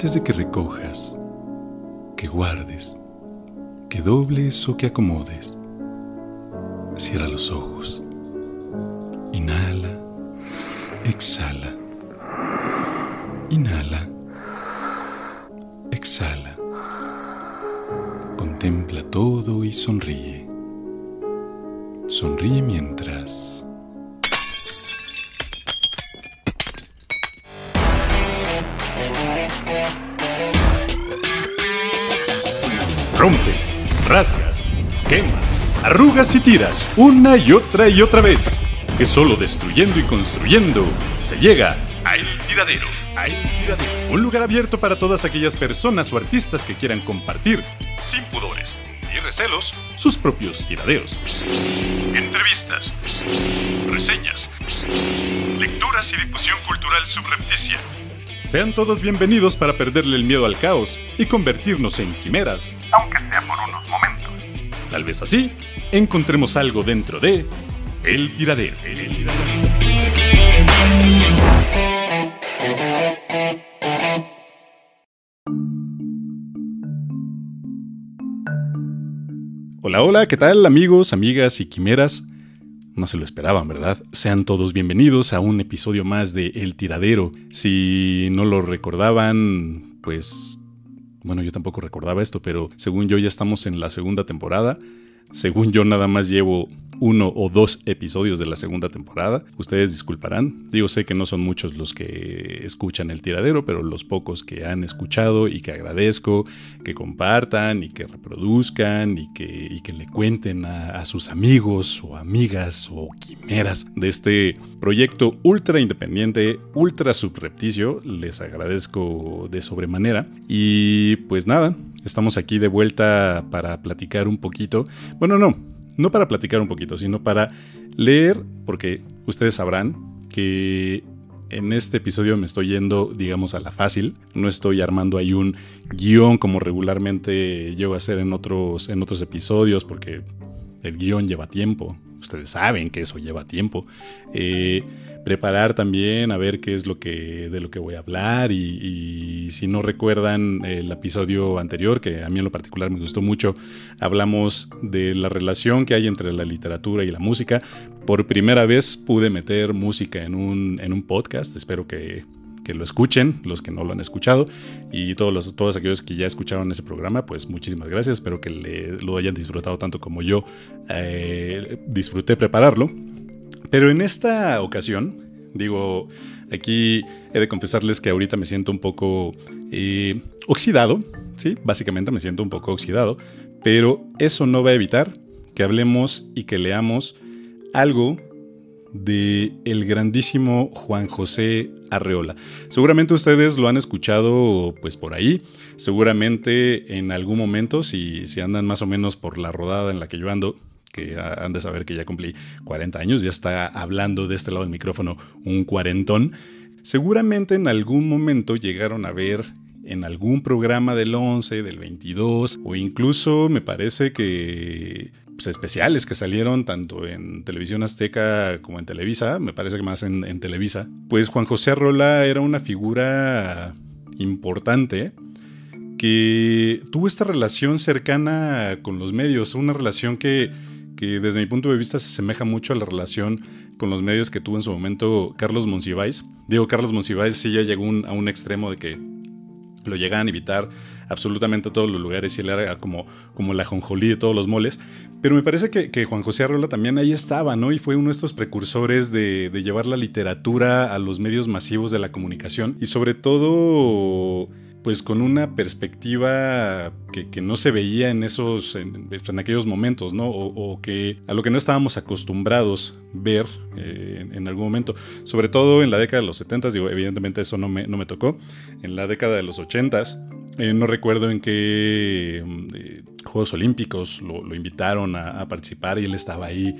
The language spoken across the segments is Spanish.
Antes de que recojas, que guardes, que dobles o que acomodes, cierra los ojos. Inhala, exhala. Inhala, exhala. Contempla todo y sonríe. Sonríe mientras... Rompes, rasgas, quemas, arrugas y tiras una y otra y otra vez. Que solo destruyendo y construyendo se llega a El Tiradero. A El Tiradero. Un lugar abierto para todas aquellas personas o artistas que quieran compartir, sin pudores ni recelos, sus propios tiraderos. Entrevistas, reseñas, lecturas y difusión cultural subrepticia. Sean todos bienvenidos para perderle el miedo al caos y convertirnos en quimeras, aunque sea por unos momentos. Tal vez así encontremos algo dentro de El Tiradero. El Tiradero. Hola, hola, ¿qué tal amigos, amigas y quimeras? No se lo esperaban, ¿verdad? Sean todos bienvenidos a un episodio más de El Tiradero. Si no lo recordaban, pues... Bueno, yo tampoco recordaba esto, pero según yo ya estamos en la segunda temporada. Según yo nada más llevo uno o dos episodios de la segunda temporada. Ustedes disculparán. Digo, sé que no son muchos los que escuchan el tiradero, pero los pocos que han escuchado y que agradezco que compartan y que reproduzcan y que, le cuenten a, a sus amigos o amigas o quimeras de este proyecto ultra independiente, ultra subrepticio. Les agradezco de sobremanera. Y pues nada, estamos aquí de vuelta para platicar un poquito. Bueno, no, no para platicar un poquito, sino para leer, porque ustedes sabrán que en este episodio me estoy yendo, digamos, a la fácil. No estoy armando ahí un guion como regularmente llego a hacer en otros, en otros episodios, porque el guion lleva tiempo. Ustedes saben que eso lleva tiempo. Eh, preparar también a ver qué es lo que de lo que voy a hablar y, y, si no recuerdan el episodio anterior que a mí en lo particular me gustó mucho hablamos de la relación que hay entre la literatura y la música por primera vez pude meter música en un, en un podcast espero que que lo escuchen, los que no lo han escuchado, y todos, los, todos aquellos que ya escucharon ese programa, pues muchísimas gracias, espero que le, lo hayan disfrutado tanto como yo eh, disfruté prepararlo. Pero en esta ocasión, digo, aquí he de confesarles que ahorita me siento un poco eh, oxidado, ¿sí? Básicamente me siento un poco oxidado, pero eso no va a evitar que hablemos y que leamos algo de el grandísimo Juan José Arreola. Seguramente ustedes lo han escuchado pues por ahí, seguramente en algún momento, si, si andan más o menos por la rodada en la que yo ando, que han de saber que ya cumplí 40 años, ya está hablando de este lado del micrófono un cuarentón, seguramente en algún momento llegaron a ver en algún programa del 11, del 22, o incluso me parece que pues, especiales que salieron tanto en Televisión Azteca como en Televisa, me parece que más en, Televisa, pues Juan José Arrola era una figura importante que tuvo esta relación cercana con los medios, una relación que, que desde mi punto de vista se asemeja mucho a la relación con los medios que tuvo en su momento Carlos Monsiváis. Digo, Carlos Monsiváis sí ya llegó a un extremo de que lo llegaban a invitar absolutamente a todos los lugares y él era como, como la jonjolí de todos los moles. Pero me parece que, Juan José Arrola también ahí estaba, ¿no? Y fue uno de estos precursores de llevar la literatura a los medios masivos de la comunicación y sobre todo pues con una perspectiva que, que, no se veía en esos en, aquellos momentos, ¿no? O, que a lo que no estábamos acostumbrados ver eh, en, algún momento, sobre todo en la década de los 70, digo, evidentemente eso no me, no me tocó, en la década de los 80 eh, no recuerdo en qué eh, Juegos Olímpicos lo, lo invitaron a, a, participar y él estaba ahí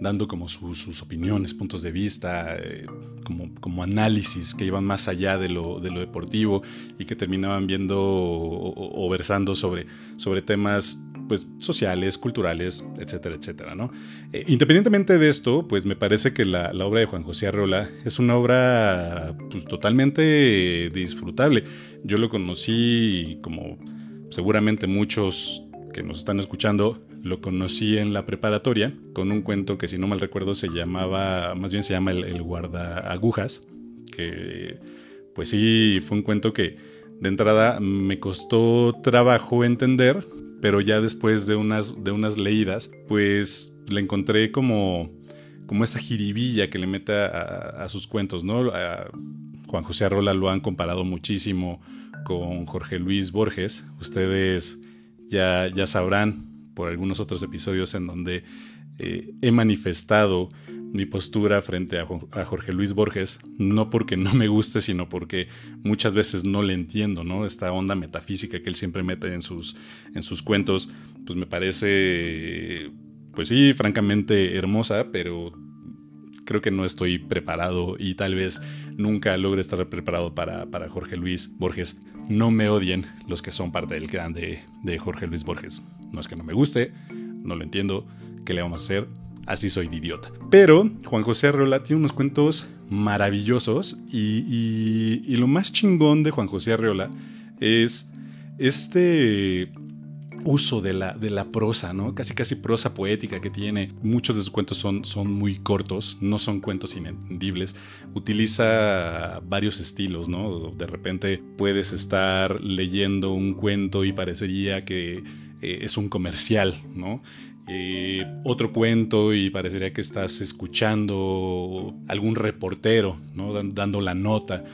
dando como su, sus opiniones, puntos de vista, eh, como, como, análisis que iban más allá de lo, de lo deportivo y que terminaban viendo o, versando sobre, sobre temas pues, sociales, culturales, etcétera, etcétera, ¿no? Eh, independientemente de esto, pues me parece que la, obra de Juan José Arreola es una obra pues, totalmente disfrutable. Yo lo conocí como seguramente muchos que nos están escuchando lo conocí en la preparatoria con un cuento que si no mal recuerdo se llamaba, más bien se llama El, el guarda agujas, que pues sí fue un cuento que de entrada me costó trabajo entender, pero ya después de unas, de unas leídas, pues le encontré como, como esta jiribilla que le mete a, sus cuentos, ¿no? Juan José Arrola lo han comparado muchísimo con Jorge Luis Borges. Ustedes ya, ya sabrán por algunos otros episodios en donde eh, he manifestado mi postura frente a, Jorge Luis Borges, no porque no me guste, sino porque muchas veces no le entiendo, ¿no? Esta onda metafísica que él siempre mete en sus, en sus cuentos, pues me parece, pues sí, francamente hermosa, pero creo que no estoy preparado y tal vez nunca logre estar preparado para, para Jorge Luis Borges. No me odien los que son parte del clan de, de Jorge Luis Borges. No es que no me guste, no lo entiendo, ¿qué le vamos a hacer? así soy de idiota. Pero Juan José Arreola tiene unos cuentos maravillosos y, lo más chingón de Juan José Arreola es este uso de la, de la prosa, ¿no? Casi casi prosa poética que tiene. Muchos de sus cuentos son, son muy cortos, no son cuentos inentendibles. Utiliza varios estilos, ¿no? De repente puedes estar leyendo un cuento y parecería que eh, es un comercial, ¿no? Eh, otro cuento y parecería que estás escuchando algún reportero, ¿no? dando la nota.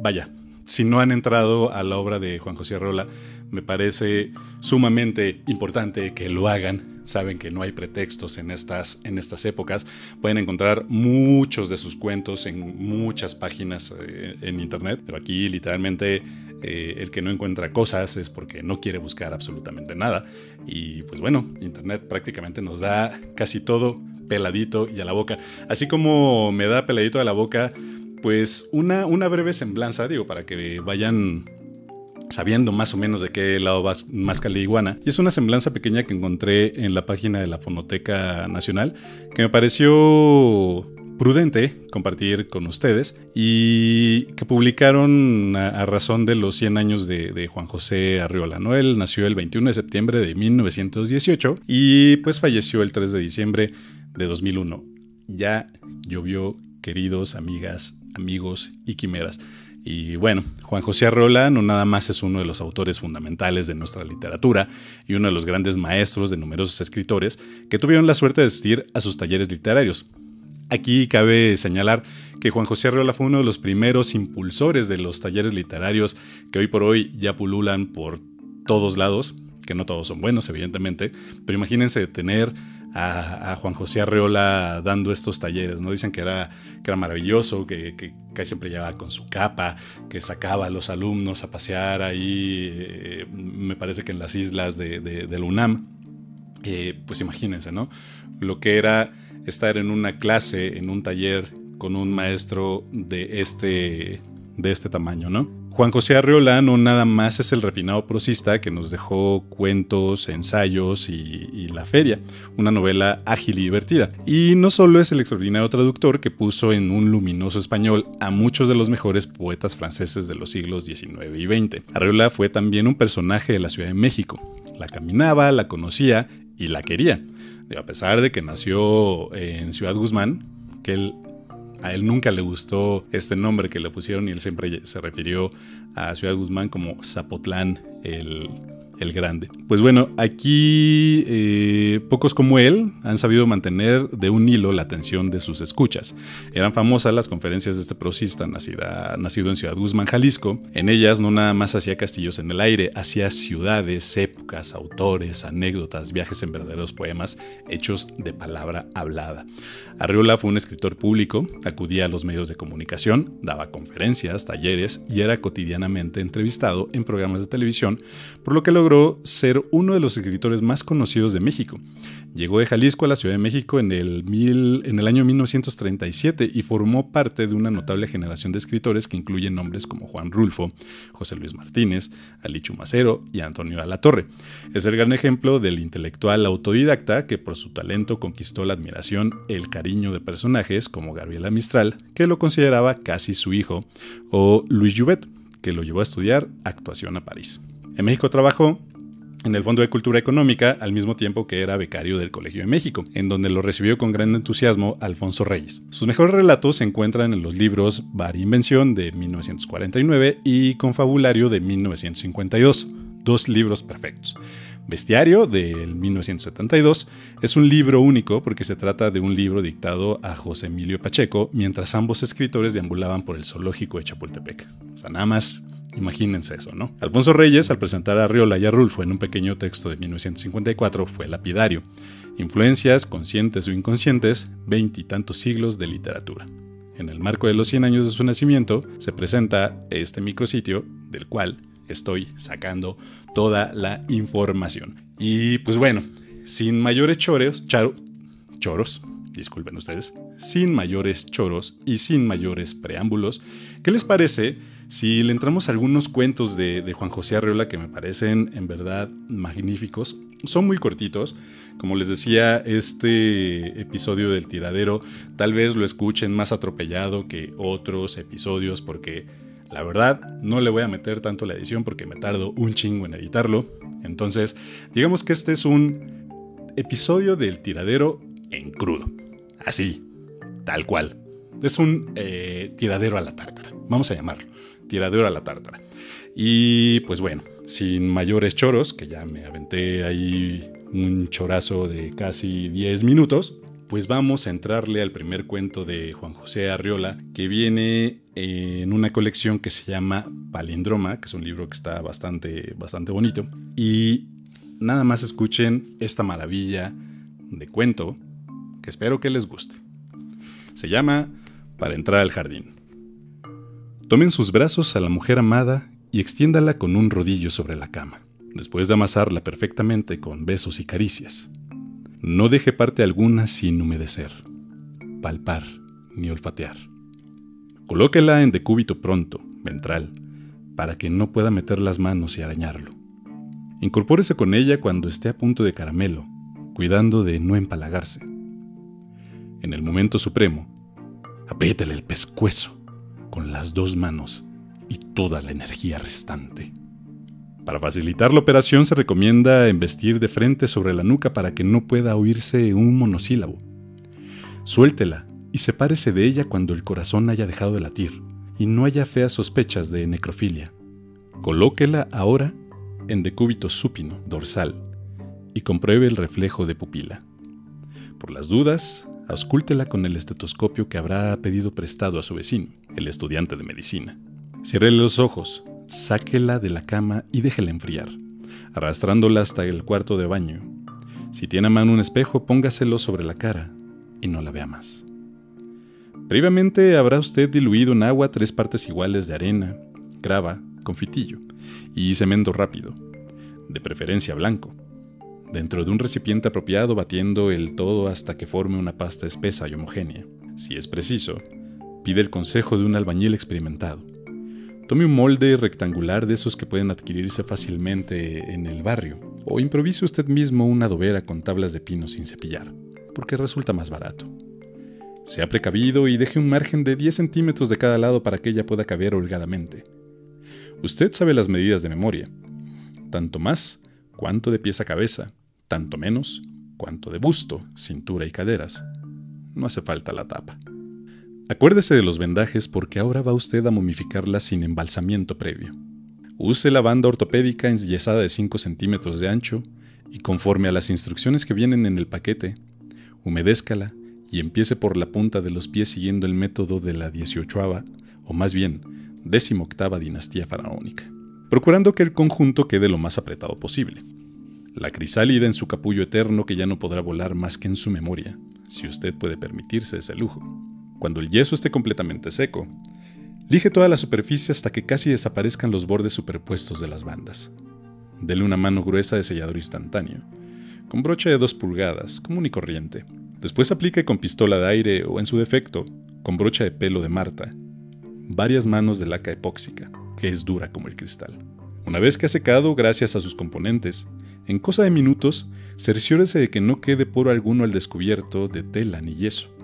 Vaya, si no han entrado a la obra de Juan José Arrola, me parece sumamente importante que lo hagan. Saben que no hay pretextos en estas, en estas épocas. Pueden encontrar muchos de sus cuentos en muchas páginas eh, en internet, pero aquí literalmente eh, el que no encuentra cosas es porque no quiere buscar absolutamente nada. Y pues bueno, Internet prácticamente nos da casi todo peladito y a la boca. Así como me da peladito a la boca, pues una, una breve semblanza, digo, para que vayan sabiendo más o menos de qué lado va más iguana. Y es una semblanza pequeña que encontré en la página de la Fonoteca Nacional, que me pareció prudente compartir con ustedes y que publicaron a, razón de los 100 años de, Juan José Arriola. ¿no? Él nació el 21 de septiembre de 1918 y pues falleció el 3 de diciembre de 2001. Ya llovió, queridos amigas, amigos y quimeras. Y bueno, Juan José Arreola no nada más es uno de los autores fundamentales de nuestra literatura y uno de los grandes maestros de numerosos escritores que tuvieron la suerte de asistir a sus talleres literarios. Aquí cabe señalar que Juan José Arreola fue uno de los primeros impulsores de los talleres literarios que hoy por hoy ya pululan por todos lados, que no todos son buenos, evidentemente, pero imagínense tener a, Juan José Arreola dando estos talleres, ¿no? Dicen que era, que era maravilloso, que, que, siempre llevaba con su capa, que sacaba a los alumnos a pasear ahí, eh, me parece que en las islas de, del UNAM. Eh, pues imagínense, ¿no? Lo que era estar en una clase, en un taller con un maestro de este, de este tamaño, ¿no? Juan José Arreola no nada más es el refinado prosista que nos dejó cuentos, ensayos y, La Feria, una novela ágil y divertida. Y no solo es el extraordinario traductor que puso en un luminoso español a muchos de los mejores poetas franceses de los siglos XIX y XX. Arreola fue también un personaje de la Ciudad de México. La caminaba, la conocía y la quería a pesar de que nació en Ciudad Guzmán, que él, a él nunca le gustó este nombre que le pusieron y él siempre se refirió a Ciudad Guzmán como Zapotlán el, el grande. Pues bueno, aquí eh, pocos como él han sabido mantener de un hilo la atención de sus escuchas. Eran famosas las conferencias de este prosista nacido en Ciudad Guzmán, Jalisco. En ellas no nada más hacía castillos en el aire, hacía ciudades, épocas, autores, anécdotas, viajes en verdaderos poemas hechos de palabra hablada. Arriola fue un escritor público, acudía a los medios de comunicación, daba conferencias, talleres y era cotidianamente entrevistado en programas de televisión, por lo que logró logró ser uno de los escritores más conocidos de México. Llegó de Jalisco a la Ciudad de México en el, año 1937 y formó parte de una notable generación de escritores que incluyen nombres como Juan Rulfo, José Luis Martínez, Alichu Macero y Antonio Alatorre. Es el gran ejemplo del intelectual autodidacta que por su talento conquistó la admiración, el cariño de personajes como Gabriela Mistral, que lo consideraba casi su hijo, o Luis Jouvet, que lo llevó a estudiar actuación a París. En México trabajó en el Fondo de Cultura Económica al mismo tiempo que era becario del Colegio de México, en donde lo recibió con gran entusiasmo Alfonso Reyes. Sus mejores relatos se encuentran en los libros Bar Invención de 1949 y Confabulario de 1952, dos libros perfectos. Bestiario del 1972 es un libro único porque se trata de un libro dictado a José Emilio Pacheco mientras ambos escritores deambulaban por el zoológico de Chapultepec. O sea, nada más Imagínense eso, ¿no? Alfonso Reyes, al presentar a Riola y a Rulfo en un pequeño texto de 1954, fue lapidario. Influencias, conscientes o inconscientes, veintitantos siglos de literatura. En el marco de los 100 años de su nacimiento, se presenta este micrositio del cual estoy sacando toda la información. Y pues bueno, sin mayores choros, choros, disculpen ustedes, sin mayores choros y sin mayores preámbulos, ¿qué les parece si le entramos a algunos cuentos de, Juan José Arreola que me parecen en verdad magníficos, son muy cortitos. Como les decía, este episodio del tiradero tal vez lo escuchen más atropellado que otros episodios porque la verdad no le voy a meter tanto la edición porque me tardo un chingo en editarlo. Entonces, digamos que este es un episodio del tiradero en crudo. Así, tal cual. Es un eh, tiradero a la tártara, vamos a llamarlo tiradero a la tártara. Y pues bueno, sin mayores choros, que ya me aventé ahí un chorazo de casi 10 minutos, pues vamos a entrarle al primer cuento de Juan José Arriola, que viene en una colección que se llama Palindroma, que es un libro que está bastante, bastante bonito. Y nada más escuchen esta maravilla de cuento, que espero que les guste. Se llama Para entrar al jardín. Tomen sus brazos a la mujer amada y extiéndala con un rodillo sobre la cama, después de amasarla perfectamente con besos y caricias. No deje parte alguna sin humedecer, palpar ni olfatear. Colóquela en decúbito pronto, ventral, para que no pueda meter las manos y arañarlo. Incorpórese con ella cuando esté a punto de caramelo, cuidando de no empalagarse. En el momento supremo, apriétele el pescuezo con las dos manos y toda la energía restante. Para facilitar la operación se recomienda embestir de frente sobre la nuca para que no pueda oírse un monosílabo. Suéltela y sepárese de ella cuando el corazón haya dejado de latir y no haya feas sospechas de necrofilia. Colóquela ahora en decúbito súpino, dorsal, y compruebe el reflejo de pupila. Por las dudas, auscúltela con el estetoscopio que habrá pedido prestado a su vecino, el estudiante de medicina. Ciérrele los ojos, sáquela de la cama y déjela enfriar, arrastrándola hasta el cuarto de baño. Si tiene a mano un espejo, póngaselo sobre la cara y no la vea más. Previamente habrá usted diluido en agua tres partes iguales de arena, grava, confitillo y cemento rápido, de preferencia blanco dentro de un recipiente apropiado batiendo el todo hasta que forme una pasta espesa y homogénea. Si es preciso, pide el consejo de un albañil experimentado. Tome un molde rectangular de esos que pueden adquirirse fácilmente en el barrio, o improvise usted mismo una adobera con tablas de pino sin cepillar, porque resulta más barato. Sea precavido y deje un margen de 10 centímetros de cada lado para que ella pueda caber holgadamente. Usted sabe las medidas de memoria. Tanto más, cuanto de pies a cabeza, tanto menos cuanto de busto, cintura y caderas. No hace falta la tapa. Acuérdese de los vendajes porque ahora va usted a momificarla sin embalsamiento previo. Use la banda ortopédica enyesada de 5 centímetros de ancho y conforme a las instrucciones que vienen en el paquete, humedézcala y empiece por la punta de los pies siguiendo el método de la 18 o más bien, 18 dinastía faraónica, procurando que el conjunto quede lo más apretado posible la crisálida en su capullo eterno que ya no podrá volar más que en su memoria, si usted puede permitirse ese lujo. Cuando el yeso esté completamente seco, lige toda la superficie hasta que casi desaparezcan los bordes superpuestos de las bandas. Dele una mano gruesa de sellador instantáneo, con brocha de 2 pulgadas, común y corriente. Después aplique con pistola de aire o, en su defecto, con brocha de pelo de Marta, varias manos de laca epóxica, que es dura como el cristal. Una vez que ha secado gracias a sus componentes, en cosa de minutos, cerciórese de que no quede poro alguno al descubierto de tela ni yeso.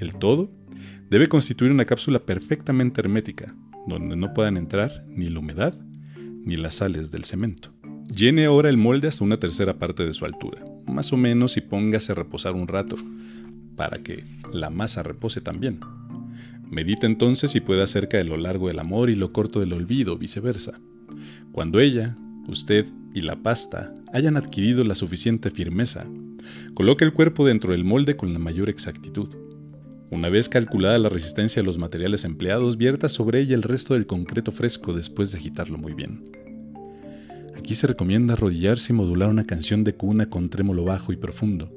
El todo debe constituir una cápsula perfectamente hermética, donde no puedan entrar ni la humedad ni las sales del cemento. Llene ahora el molde hasta una tercera parte de su altura, más o menos y póngase a reposar un rato, para que la masa repose también. Medita entonces si puede acerca de lo largo del amor y lo corto del olvido, viceversa. Cuando ella, usted y la pasta hayan adquirido la suficiente firmeza, coloque el cuerpo dentro del molde con la mayor exactitud. Una vez calculada la resistencia de los materiales empleados, vierta sobre ella el resto del concreto fresco después de agitarlo muy bien. Aquí se recomienda arrodillarse y modular una canción de cuna con trémolo bajo y profundo,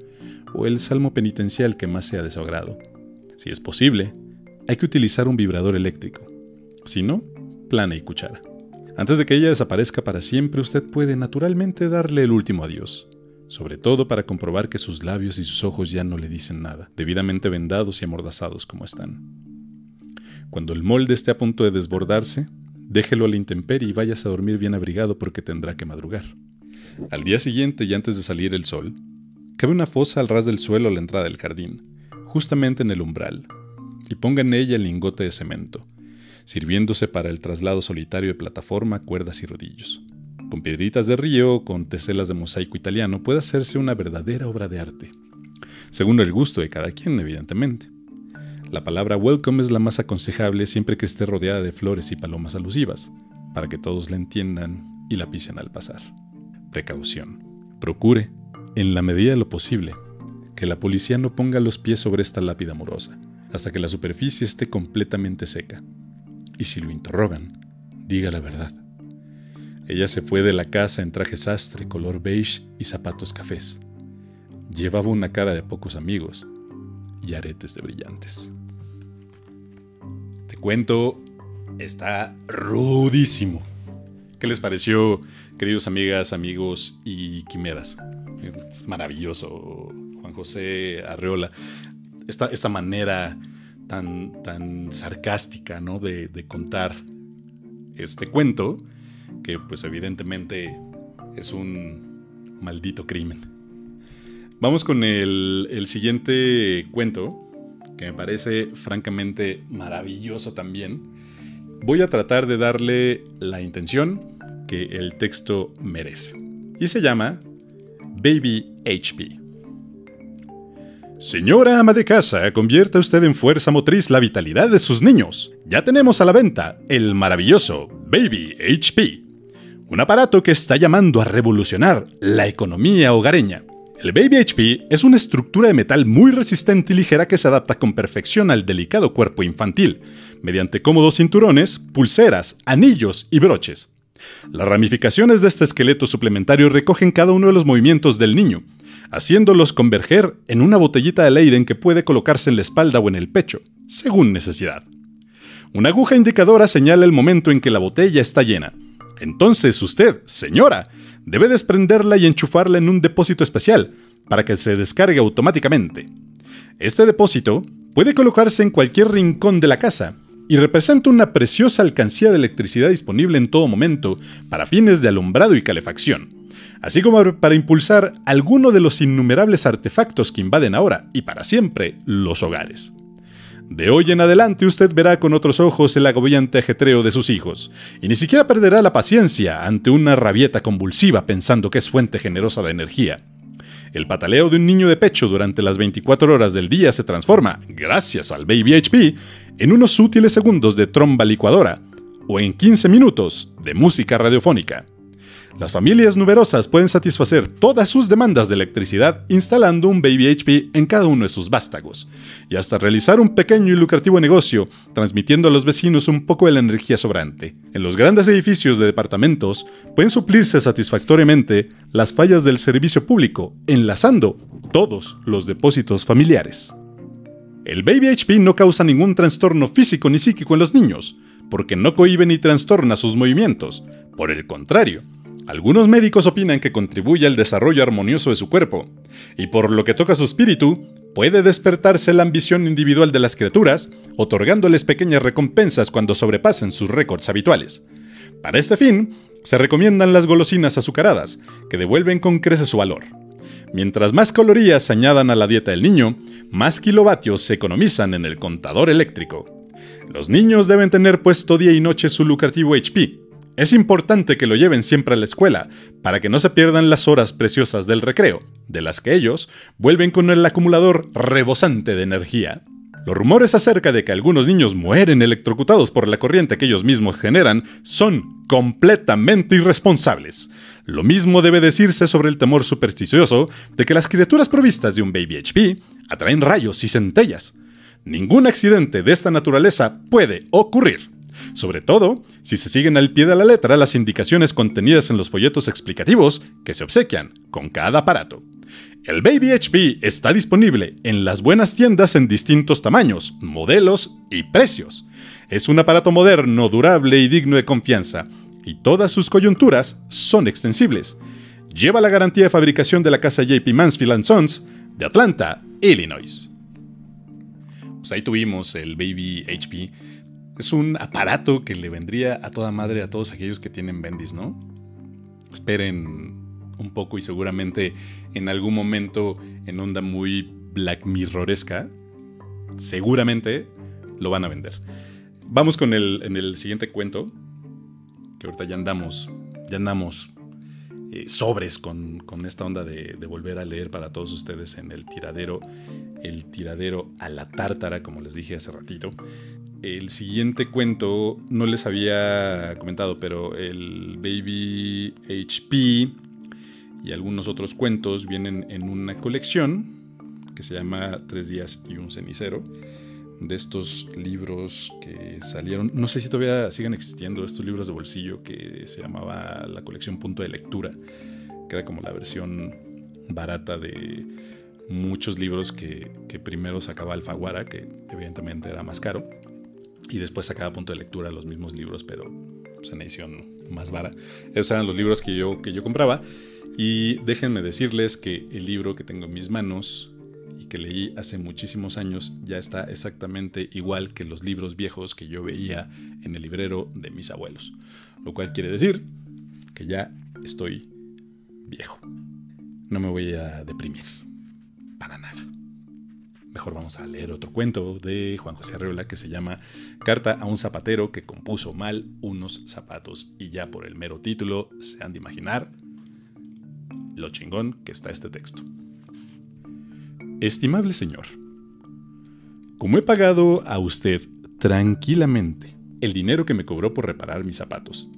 o el salmo penitencial que más sea de su agrado. Si es posible, hay que utilizar un vibrador eléctrico. Si no, plana y cuchara. Antes de que ella desaparezca para siempre, usted puede naturalmente darle el último adiós sobre todo para comprobar que sus labios y sus ojos ya no le dicen nada, debidamente vendados y amordazados como están. Cuando el molde esté a punto de desbordarse, déjelo a la intemperie y váyase a dormir bien abrigado porque tendrá que madrugar. Al día siguiente y antes de salir el sol, cabe una fosa al ras del suelo a la entrada del jardín, justamente en el umbral, y ponga en ella el lingote de cemento, sirviéndose para el traslado solitario de plataforma, cuerdas y rodillos con piedritas de río con teselas de mosaico italiano puede hacerse una verdadera obra de arte, según el gusto de cada quien, evidentemente. La palabra welcome es la más aconsejable siempre que esté rodeada de flores y palomas alusivas, para que todos la entiendan y la pisen al pasar. Precaución. Procure, en la medida de lo posible, que la policía no ponga los pies sobre esta lápida amorosa, hasta que la superficie esté completamente seca. Y si lo interrogan, diga la verdad. Ella se fue de la casa en traje sastre, color beige y zapatos cafés. Llevaba una cara de pocos amigos y aretes de brillantes. Te cuento, está rudísimo. ¿Qué les pareció, queridos amigas, amigos y quimeras? Es maravilloso, Juan José Arreola. Esta, esta manera tan, tan sarcástica ¿no? de, de contar este cuento que pues evidentemente es un maldito crimen. Vamos con el, el siguiente cuento, que me parece francamente maravilloso también. Voy a tratar de darle la intención que el texto merece. Y se llama Baby HP. Señora ama de casa, convierta usted en fuerza motriz la vitalidad de sus niños. Ya tenemos a la venta el maravilloso Baby HP un aparato que está llamando a revolucionar la economía hogareña. El Baby HP es una estructura de metal muy resistente y ligera que se adapta con perfección al delicado cuerpo infantil, mediante cómodos cinturones, pulseras, anillos y broches. Las ramificaciones de este esqueleto suplementario recogen cada uno de los movimientos del niño, haciéndolos converger en una botellita de Leiden que puede colocarse en la espalda o en el pecho, según necesidad. Una aguja indicadora señala el momento en que la botella está llena, entonces usted, señora, debe desprenderla y enchufarla en un depósito especial para que se descargue automáticamente. Este depósito puede colocarse en cualquier rincón de la casa y representa una preciosa alcancía de electricidad disponible en todo momento para fines de alumbrado y calefacción, así como para impulsar alguno de los innumerables artefactos que invaden ahora y para siempre los hogares. De hoy en adelante usted verá con otros ojos el agobiante ajetreo de sus hijos, y ni siquiera perderá la paciencia ante una rabieta convulsiva pensando que es fuente generosa de energía. El pataleo de un niño de pecho durante las 24 horas del día se transforma, gracias al Baby HP, en unos útiles segundos de tromba licuadora, o en 15 minutos de música radiofónica. Las familias numerosas pueden satisfacer todas sus demandas de electricidad instalando un Baby HP en cada uno de sus vástagos, y hasta realizar un pequeño y lucrativo negocio, transmitiendo a los vecinos un poco de la energía sobrante. En los grandes edificios de departamentos pueden suplirse satisfactoriamente las fallas del servicio público, enlazando todos los depósitos familiares. El Baby HP no causa ningún trastorno físico ni psíquico en los niños, porque no cohibe ni trastorna sus movimientos. Por el contrario, Algunos médicos opinan que contribuye al desarrollo armonioso de su cuerpo, y por lo que toca su espíritu, puede despertarse la ambición individual de las criaturas, otorgándoles pequeñas recompensas cuando sobrepasen sus récords habituales. Para este fin, se recomiendan las golosinas azucaradas, que devuelven con creces su valor. Mientras más calorías añadan a la dieta del niño, más kilovatios se economizan en el contador eléctrico. Los niños deben tener puesto día y noche su lucrativo HP. Es importante que lo lleven siempre a la escuela, para que no se pierdan las horas preciosas del recreo, de las que ellos vuelven con el acumulador rebosante de energía. Los rumores acerca de que algunos niños mueren electrocutados por la corriente que ellos mismos generan son completamente irresponsables. Lo mismo debe decirse sobre el temor supersticioso de que las criaturas provistas de un Baby HP atraen rayos y centellas. Ningún accidente de esta naturaleza puede ocurrir. Sobre todo, si se siguen al pie de la letra las indicaciones contenidas en los folletos explicativos que se obsequian con cada aparato. El Baby HP está disponible en las buenas tiendas en distintos tamaños, modelos y precios. Es un aparato moderno, durable y digno de confianza, y todas sus coyunturas son extensibles. Lleva la garantía de fabricación de la casa JP Mansfield Sons de Atlanta, Illinois. Pues ahí tuvimos el Baby HP. Es un aparato que le vendría a toda madre a todos aquellos que tienen bendis, ¿no? Esperen un poco y seguramente en algún momento en onda muy Black Mirroresca, seguramente lo van a vender. Vamos con el, en el siguiente cuento, que ahorita ya andamos, ya andamos eh, sobres con, esta onda de, de, volver a leer para todos ustedes en el tiradero, el tiradero a la tártara, como les dije hace ratito. El siguiente cuento no les había comentado, pero el Baby HP y algunos otros cuentos vienen en una colección que se llama Tres días y un cenicero. De estos libros que salieron, no sé si todavía siguen existiendo, estos libros de bolsillo que se llamaba la colección Punto de Lectura, que era como la versión barata de muchos libros que, primero sacaba Alfaguara, que evidentemente era más caro, y después sacaba Punto de Lectura los mismos libros, pero pues, en edición más barata. Esos eran los libros que yo, que yo compraba. Y déjenme decirles que el libro que tengo en mis manos y que leí hace muchísimos años ya está exactamente igual que los libros viejos que yo veía en el librero de mis abuelos. Lo cual quiere decir que ya estoy viejo. No me voy a deprimir. Para nada. Mejor vamos a leer otro cuento de Juan José Arreola que se llama Carta a un zapatero que compuso mal unos zapatos. Y ya por el mero título se han de imaginar lo chingón que está este texto. Estimable señor, como he pagado a usted tranquilamente el dinero que me cobró por reparar mis zapatos,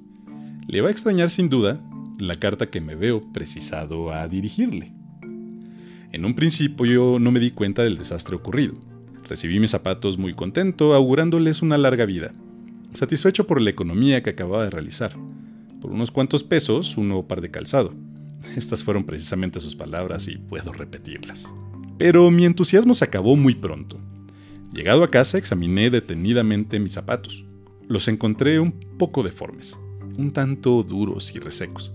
le va a extrañar sin duda la carta que me veo precisado a dirigirle. En un principio yo no me di cuenta del desastre ocurrido. Recibí mis zapatos muy contento, augurándoles una larga vida, satisfecho por la economía que acababa de realizar. Por unos cuantos pesos, un nuevo par de calzado. Estas fueron precisamente sus palabras y puedo repetirlas. Pero mi entusiasmo se acabó muy pronto. Llegado a casa examiné detenidamente mis zapatos. Los encontré un poco deformes, un tanto duros y resecos.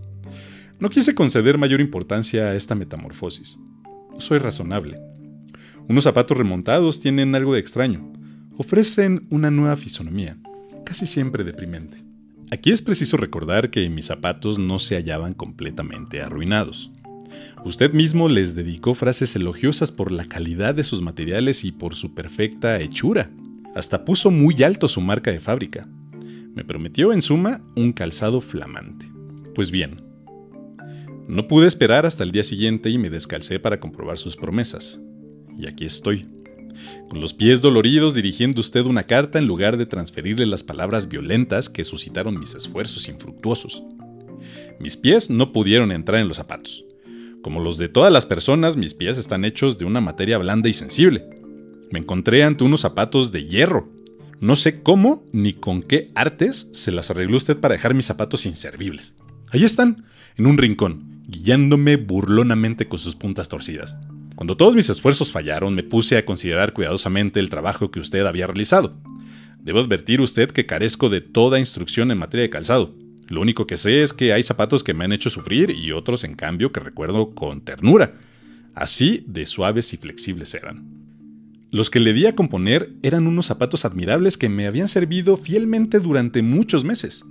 No quise conceder mayor importancia a esta metamorfosis. Soy razonable. Unos zapatos remontados tienen algo de extraño. Ofrecen una nueva fisonomía, casi siempre deprimente. Aquí es preciso recordar que mis zapatos no se hallaban completamente arruinados. Usted mismo les dedicó frases elogiosas por la calidad de sus materiales y por su perfecta hechura. Hasta puso muy alto su marca de fábrica. Me prometió, en suma, un calzado flamante. Pues bien, no pude esperar hasta el día siguiente y me descalcé para comprobar sus promesas. Y aquí estoy con los pies doloridos dirigiendo usted una carta en lugar de transferirle las palabras violentas que suscitaron mis esfuerzos infructuosos. Mis pies no pudieron entrar en los zapatos. Como los de todas las personas, mis pies están hechos de una materia blanda y sensible. Me encontré ante unos zapatos de hierro. No sé cómo ni con qué artes se las arregló usted para dejar mis zapatos inservibles. Ahí están, en un rincón, guiándome burlonamente con sus puntas torcidas. Cuando todos mis esfuerzos fallaron, me puse a considerar cuidadosamente el trabajo que usted había realizado. Debo advertir usted que carezco de toda instrucción en materia de calzado. Lo único que sé es que hay zapatos que me han hecho sufrir y otros, en cambio, que recuerdo con ternura. Así de suaves y flexibles eran. Los que le di a componer eran unos zapatos admirables que me habían servido fielmente durante muchos meses.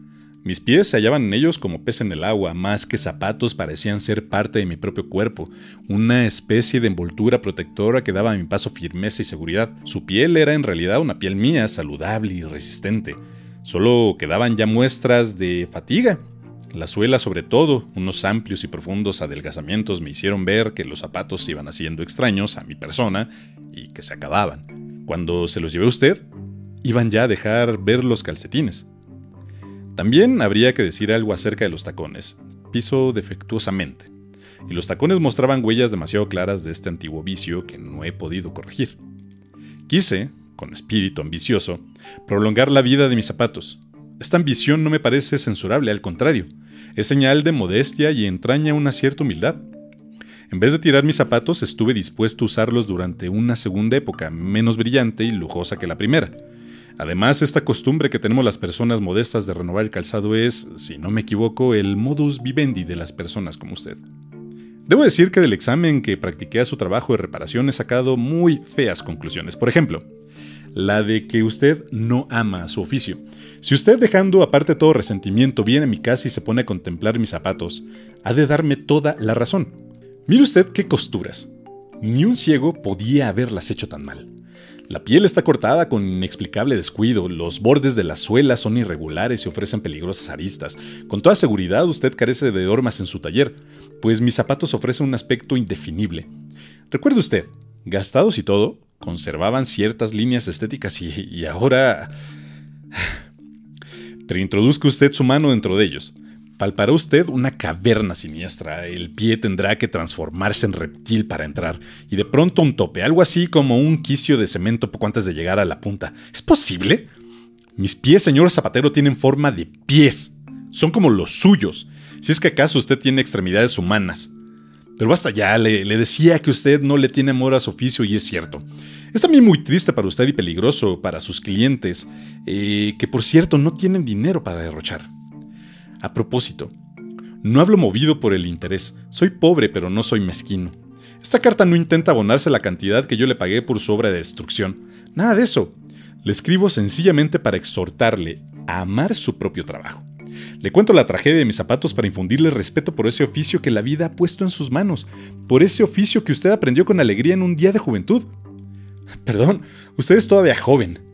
Mis pies se hallaban en ellos como pez en el agua, más que zapatos parecían ser parte de mi propio cuerpo, una especie de envoltura protectora que daba a mi paso firmeza y seguridad. Su piel era en realidad una piel mía, saludable y resistente. Solo quedaban ya muestras de fatiga. La suela sobre todo, unos amplios y profundos adelgazamientos me hicieron ver que los zapatos iban haciendo extraños a mi persona y que se acababan. Cuando se los llevé a usted, iban ya a dejar ver los calcetines. También habría que decir algo acerca de los tacones. Piso defectuosamente. Y los tacones mostraban huellas demasiado claras de este antiguo vicio que no he podido corregir. Quise, con espíritu ambicioso, prolongar la vida de mis zapatos. Esta ambición no me parece censurable, al contrario, es señal de modestia y entraña una cierta humildad. En vez de tirar mis zapatos, estuve dispuesto a usarlos durante una segunda época, menos brillante y lujosa que la primera. Además, esta costumbre que tenemos las personas modestas de renovar el calzado es, si no me equivoco, el modus vivendi de las personas como usted. Debo decir que del examen que practiqué a su trabajo de reparación he sacado muy feas conclusiones. Por ejemplo, la de que usted no ama su oficio. Si usted dejando aparte todo resentimiento viene a mi casa y se pone a contemplar mis zapatos, ha de darme toda la razón. Mire usted qué costuras. Ni un ciego podía haberlas hecho tan mal. La piel está cortada con inexplicable descuido, los bordes de la suela son irregulares y ofrecen peligrosas aristas. Con toda seguridad usted carece de hormas en su taller, pues mis zapatos ofrecen un aspecto indefinible. Recuerde usted, gastados y todo, conservaban ciertas líneas estéticas y, ahora... Pero introduzca usted su mano dentro de ellos. Palpará usted una caverna siniestra, el pie tendrá que transformarse en reptil para entrar, y de pronto un tope, algo así como un quicio de cemento poco antes de llegar a la punta. ¿Es posible? Mis pies, señor zapatero, tienen forma de pies. Son como los suyos, si es que acaso usted tiene extremidades humanas. Pero basta ya, le, decía que usted no le tiene amor a su oficio y es cierto. Es también muy triste para usted y peligroso para sus clientes, eh, que por cierto no tienen dinero para derrochar. A propósito, no hablo movido por el interés, soy pobre pero no soy mezquino. Esta carta no intenta abonarse la cantidad que yo le pagué por su obra de destrucción, nada de eso. Le escribo sencillamente para exhortarle a amar su propio trabajo. Le cuento la tragedia de mis zapatos para infundirle respeto por ese oficio que la vida ha puesto en sus manos, por ese oficio que usted aprendió con alegría en un día de juventud. Perdón, usted es todavía joven.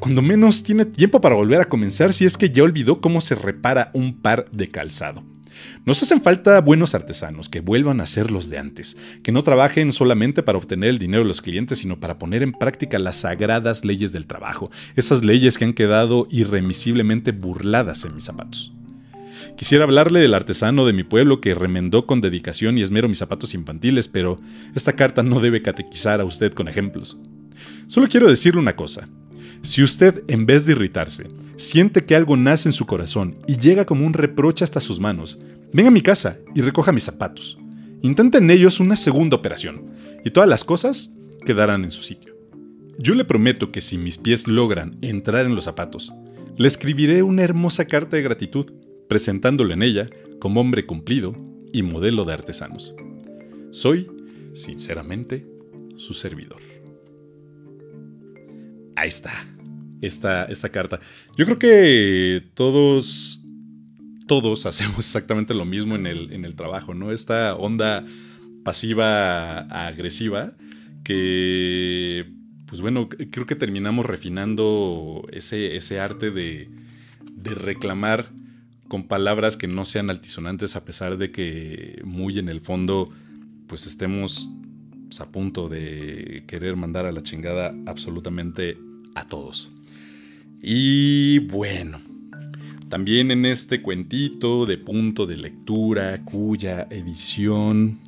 Cuando menos tiene tiempo para volver a comenzar si es que ya olvidó cómo se repara un par de calzado. Nos hacen falta buenos artesanos que vuelvan a ser los de antes, que no trabajen solamente para obtener el dinero de los clientes, sino para poner en práctica las sagradas leyes del trabajo, esas leyes que han quedado irremisiblemente burladas en mis zapatos. Quisiera hablarle del artesano de mi pueblo que remendó con dedicación y esmero mis zapatos infantiles, pero esta carta no debe catequizar a usted con ejemplos. Solo quiero decirle una cosa. Si usted, en vez de irritarse, siente que algo nace en su corazón y llega como un reproche hasta sus manos, venga a mi casa y recoja mis zapatos. Intente en ellos una segunda operación, y todas las cosas quedarán en su sitio. Yo le prometo que si mis pies logran entrar en los zapatos, le escribiré una hermosa carta de gratitud, presentándolo en ella como hombre cumplido y modelo de artesanos. Soy, sinceramente, su servidor. Ahí está. Esta, esta carta. Yo creo que todos. Todos hacemos exactamente lo mismo en el, en el trabajo, ¿no? Esta onda pasiva agresiva que. Pues bueno, creo que terminamos refinando ese, ese arte de, de reclamar con palabras que no sean altisonantes a pesar de que muy en el fondo pues estemos a punto de querer mandar a la chingada absolutamente a todos. Y bueno, también en este cuentito de punto de lectura cuya edición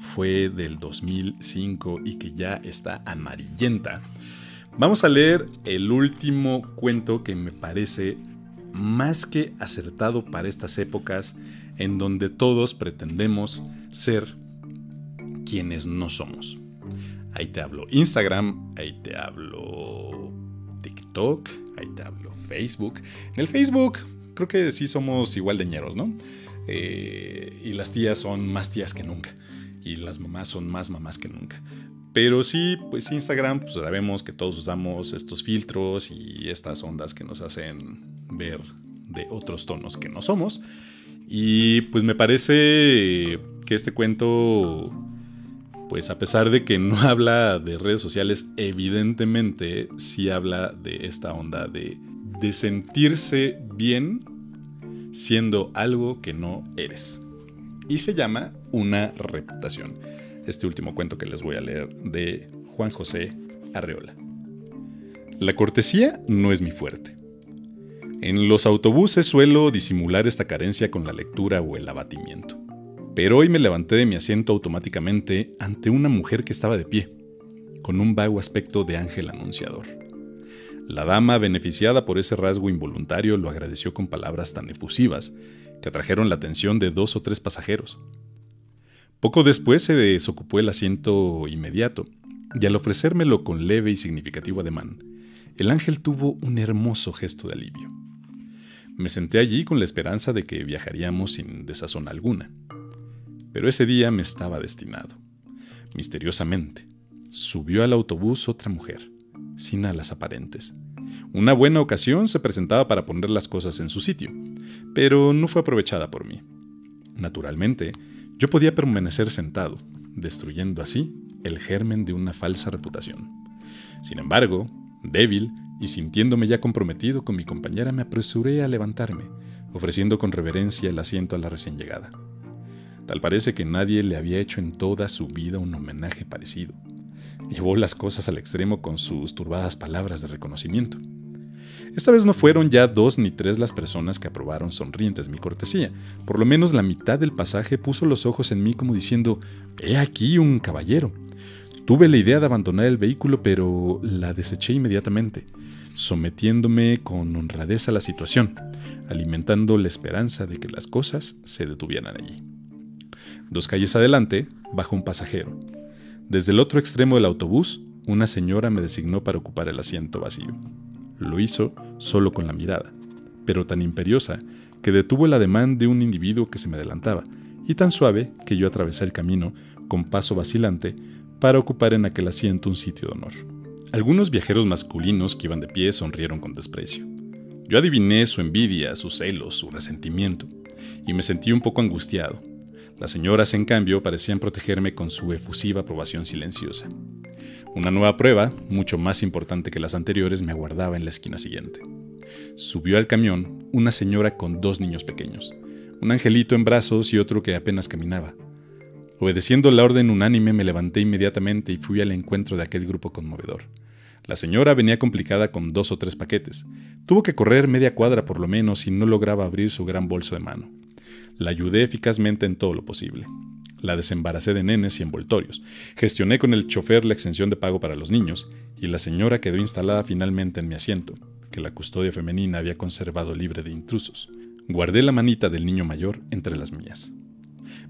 fue del 2005 y que ya está amarillenta, vamos a leer el último cuento que me parece más que acertado para estas épocas en donde todos pretendemos ser quienes no somos. Ahí te hablo Instagram, ahí te hablo TikTok, ahí te hablo Facebook. En el Facebook creo que sí somos igual de ñeros, ¿no? Eh, y las tías son más tías que nunca. Y las mamás son más mamás que nunca. Pero sí, pues Instagram, pues sabemos que todos usamos estos filtros y estas ondas que nos hacen ver de otros tonos que no somos. Y pues me parece que este cuento, pues a pesar de que no habla de redes sociales, evidentemente sí habla de esta onda de, de sentirse bien siendo algo que no eres. Y se llama Una reputación. Este último cuento que les voy a leer de Juan José Arreola. La cortesía no es mi fuerte. En los autobuses suelo disimular esta carencia con la lectura o el abatimiento. Pero hoy me levanté de mi asiento automáticamente ante una mujer que estaba de pie, con un vago aspecto de ángel anunciador. La dama, beneficiada por ese rasgo involuntario, lo agradeció con palabras tan efusivas que atrajeron la atención de dos o tres pasajeros. Poco después se desocupó el asiento inmediato, y al ofrecérmelo con leve y significativo ademán, el ángel tuvo un hermoso gesto de alivio. Me senté allí con la esperanza de que viajaríamos sin desazón alguna. Pero ese día me estaba destinado. Misteriosamente, subió al autobús otra mujer, sin alas aparentes. Una buena ocasión se presentaba para poner las cosas en su sitio, pero no fue aprovechada por mí. Naturalmente, yo podía permanecer sentado, destruyendo así el germen de una falsa reputación. Sin embargo, débil, y sintiéndome ya comprometido con mi compañera me apresuré a levantarme, ofreciendo con reverencia el asiento a la recién llegada. Tal parece que nadie le había hecho en toda su vida un homenaje parecido. Llevó las cosas al extremo con sus turbadas palabras de reconocimiento. Esta vez no fueron ya dos ni tres las personas que aprobaron sonrientes mi cortesía. Por lo menos la mitad del pasaje puso los ojos en mí como diciendo, He aquí un caballero. Tuve la idea de abandonar el vehículo, pero la deseché inmediatamente, sometiéndome con honradez a la situación, alimentando la esperanza de que las cosas se detuvieran allí. Dos calles adelante, bajó un pasajero. Desde el otro extremo del autobús, una señora me designó para ocupar el asiento vacío. Lo hizo solo con la mirada, pero tan imperiosa que detuvo el ademán de un individuo que se me adelantaba, y tan suave que yo atravesé el camino con paso vacilante para ocupar en aquel asiento un sitio de honor. Algunos viajeros masculinos que iban de pie sonrieron con desprecio. Yo adiviné su envidia, sus celos, su resentimiento, y me sentí un poco angustiado. Las señoras, en cambio, parecían protegerme con su efusiva aprobación silenciosa. Una nueva prueba, mucho más importante que las anteriores, me aguardaba en la esquina siguiente. Subió al camión una señora con dos niños pequeños, un angelito en brazos y otro que apenas caminaba. Obedeciendo la orden unánime, me levanté inmediatamente y fui al encuentro de aquel grupo conmovedor. La señora venía complicada con dos o tres paquetes. Tuvo que correr media cuadra por lo menos y no lograba abrir su gran bolso de mano. La ayudé eficazmente en todo lo posible. La desembaracé de nenes y envoltorios. Gestioné con el chofer la extensión de pago para los niños y la señora quedó instalada finalmente en mi asiento, que la custodia femenina había conservado libre de intrusos. Guardé la manita del niño mayor entre las mías.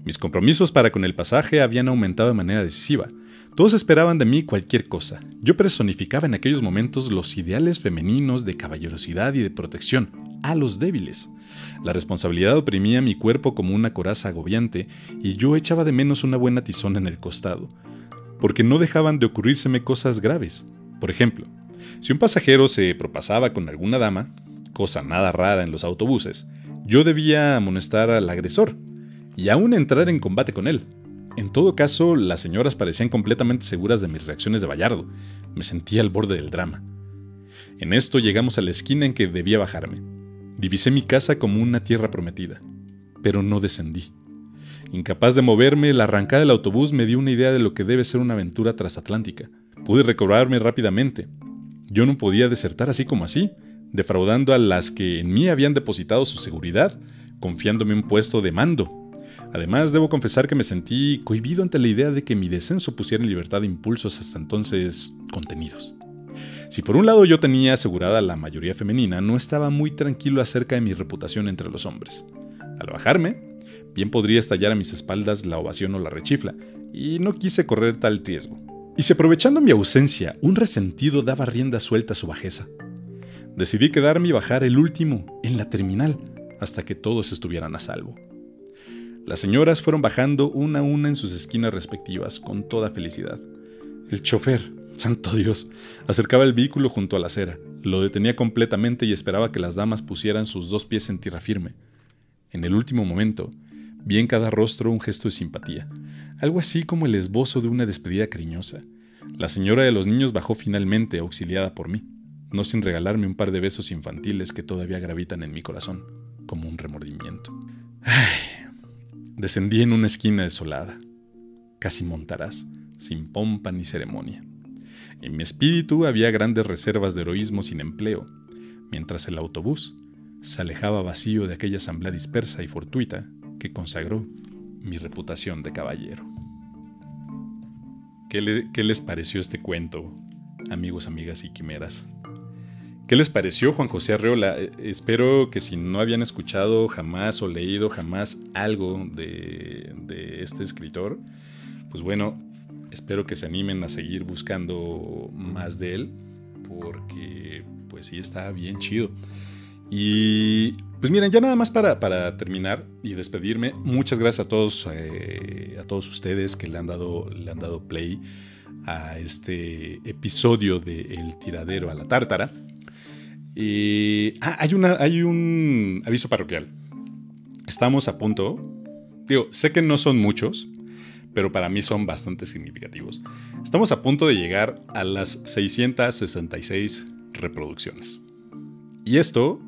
Mis compromisos para con el pasaje habían aumentado de manera decisiva. Todos esperaban de mí cualquier cosa. Yo personificaba en aquellos momentos los ideales femeninos de caballerosidad y de protección a los débiles. La responsabilidad oprimía mi cuerpo como una coraza agobiante y yo echaba de menos una buena tizón en el costado, porque no dejaban de ocurrírseme cosas graves. Por ejemplo, si un pasajero se propasaba con alguna dama, cosa nada rara en los autobuses, yo debía amonestar al agresor, y aún entrar en combate con él. En todo caso, las señoras parecían completamente seguras de mis reacciones de Bayardo. Me sentía al borde del drama. En esto llegamos a la esquina en que debía bajarme. Divisé mi casa como una tierra prometida, pero no descendí. Incapaz de moverme, la arrancada del autobús me dio una idea de lo que debe ser una aventura transatlántica. Pude recobrarme rápidamente. Yo no podía desertar así como así, defraudando a las que en mí habían depositado su seguridad, confiándome un puesto de mando Además, debo confesar que me sentí cohibido ante la idea de que mi descenso pusiera en libertad impulsos hasta entonces contenidos. Si por un lado yo tenía asegurada la mayoría femenina, no estaba muy tranquilo acerca de mi reputación entre los hombres. Al bajarme, bien podría estallar a mis espaldas la ovación o la rechifla, y no quise correr tal riesgo. Y si aprovechando mi ausencia, un resentido daba rienda suelta a su bajeza, decidí quedarme y bajar el último, en la terminal, hasta que todos estuvieran a salvo. Las señoras fueron bajando una a una en sus esquinas respectivas, con toda felicidad. El chofer, santo Dios, acercaba el vehículo junto a la acera, lo detenía completamente y esperaba que las damas pusieran sus dos pies en tierra firme. En el último momento, vi en cada rostro un gesto de simpatía, algo así como el esbozo de una despedida cariñosa. La señora de los niños bajó finalmente, auxiliada por mí, no sin regalarme un par de besos infantiles que todavía gravitan en mi corazón, como un remordimiento. Ay, Descendí en una esquina desolada, casi montarás, sin pompa ni ceremonia. En mi espíritu había grandes reservas de heroísmo sin empleo, mientras el autobús se alejaba vacío de aquella asamblea dispersa y fortuita que consagró mi reputación de caballero. ¿Qué, ¿Qué, les pareció este cuento, amigos, amigas y quimeras? ¿Qué les pareció Juan José Arreola? Eh, espero que si no habían escuchado jamás o leído jamás algo de, este escritor, pues bueno, espero que se animen a seguir buscando más de él, porque pues sí está bien chido. Y pues miren, ya nada más para, terminar y despedirme, muchas gracias a todos, eh, a todos ustedes que le han, dado, le han dado play a este episodio de El tiradero a la tártara. Ah, hay, una, hay un aviso parroquial. Estamos a punto. Digo, sé que no son muchos, pero para mí son bastante significativos. Estamos a punto de llegar a las 666 reproducciones. Y esto,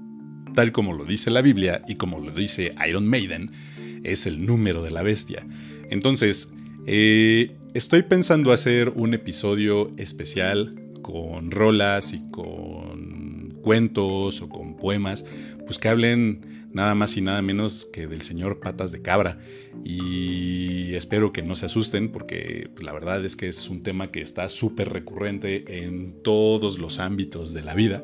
tal como lo dice la Biblia y como lo dice Iron Maiden, es el número de la bestia. Entonces, eh, estoy pensando hacer un episodio especial con rolas y con cuentos o con poemas, pues que hablen nada más y nada menos que del señor Patas de Cabra. Y espero que no se asusten porque la verdad es que es un tema que está súper recurrente en todos los ámbitos de la vida.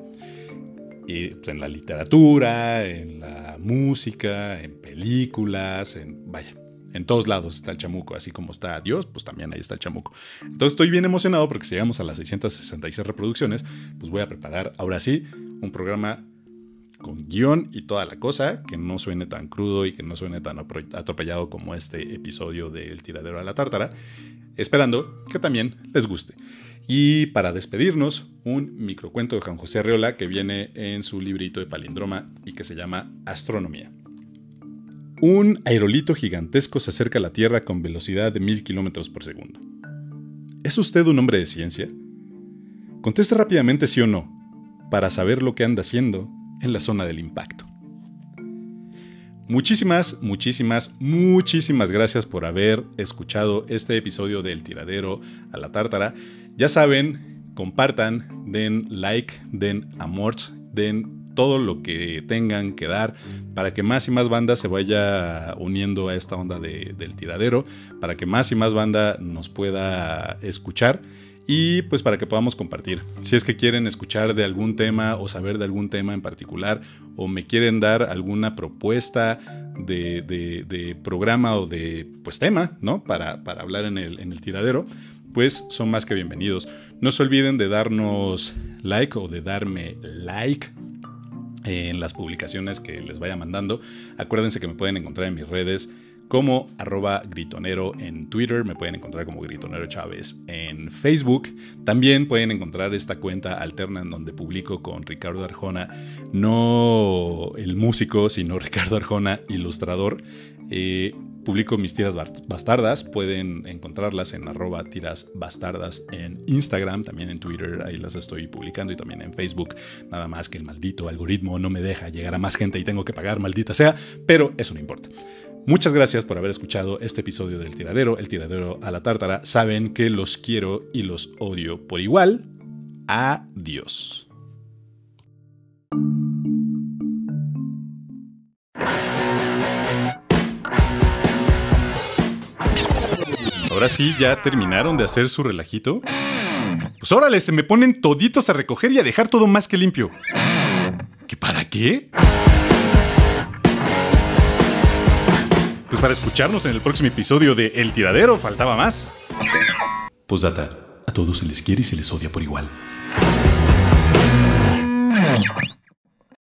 Y, pues, en la literatura, en la música, en películas, en vaya, en todos lados está el chamuco, así como está Dios, pues también ahí está el chamuco. Entonces estoy bien emocionado porque si llegamos a las 666 reproducciones, pues voy a preparar ahora sí un programa con guion y toda la cosa, que no suene tan crudo y que no suene tan atropellado como este episodio del tiradero a la tártara, esperando que también les guste. Y para despedirnos, un microcuento de Juan José Arreola que viene en su librito de palindroma y que se llama Astronomía. Un aerolito gigantesco se acerca a la Tierra con velocidad de mil kilómetros por segundo. ¿Es usted un hombre de ciencia? Conteste rápidamente sí o no, para saber lo que anda haciendo en la zona del impacto. Muchísimas, muchísimas, muchísimas gracias por haber escuchado este episodio del tiradero a la tártara. Ya saben, compartan, den like, den amor, den todo lo que tengan que dar para que más y más banda se vaya uniendo a esta onda del tiradero, para que más y más banda nos pueda escuchar y pues para que podamos compartir. Si es que quieren escuchar de algún tema o saber de algún tema en particular o me quieren dar alguna propuesta de, programa o de pues tema, ¿no? Para, para hablar en el, en el tiradero, pues son más que bienvenidos. No se olviden de darnos like o de darme like en las publicaciones que les vaya mandando. Acuérdense que me pueden encontrar en mis redes como arroba gritonero en Twitter, me pueden encontrar como gritonero Chávez en Facebook. También pueden encontrar esta cuenta alterna en donde publico con Ricardo Arjona, no el músico, sino Ricardo Arjona, ilustrador. Eh, publico mis tiras bastardas, pueden encontrarlas en arroba tiras bastardas en Instagram, también en Twitter, ahí las estoy publicando y también en Facebook, nada más que el maldito algoritmo no me deja llegar a más gente y tengo que pagar, maldita sea, pero eso no importa. Muchas gracias por haber escuchado este episodio del tiradero, el tiradero a la tártara. Saben que los quiero y los odio por igual. Adiós. Ahora sí, ya terminaron de hacer su relajito. Pues órale, se me ponen toditos a recoger y a dejar todo más que limpio. ¿Qué para qué? Pues para escucharnos en el próximo episodio de El Tiradero, faltaba más. Postdata, a todos se les quiere y se les odia por igual.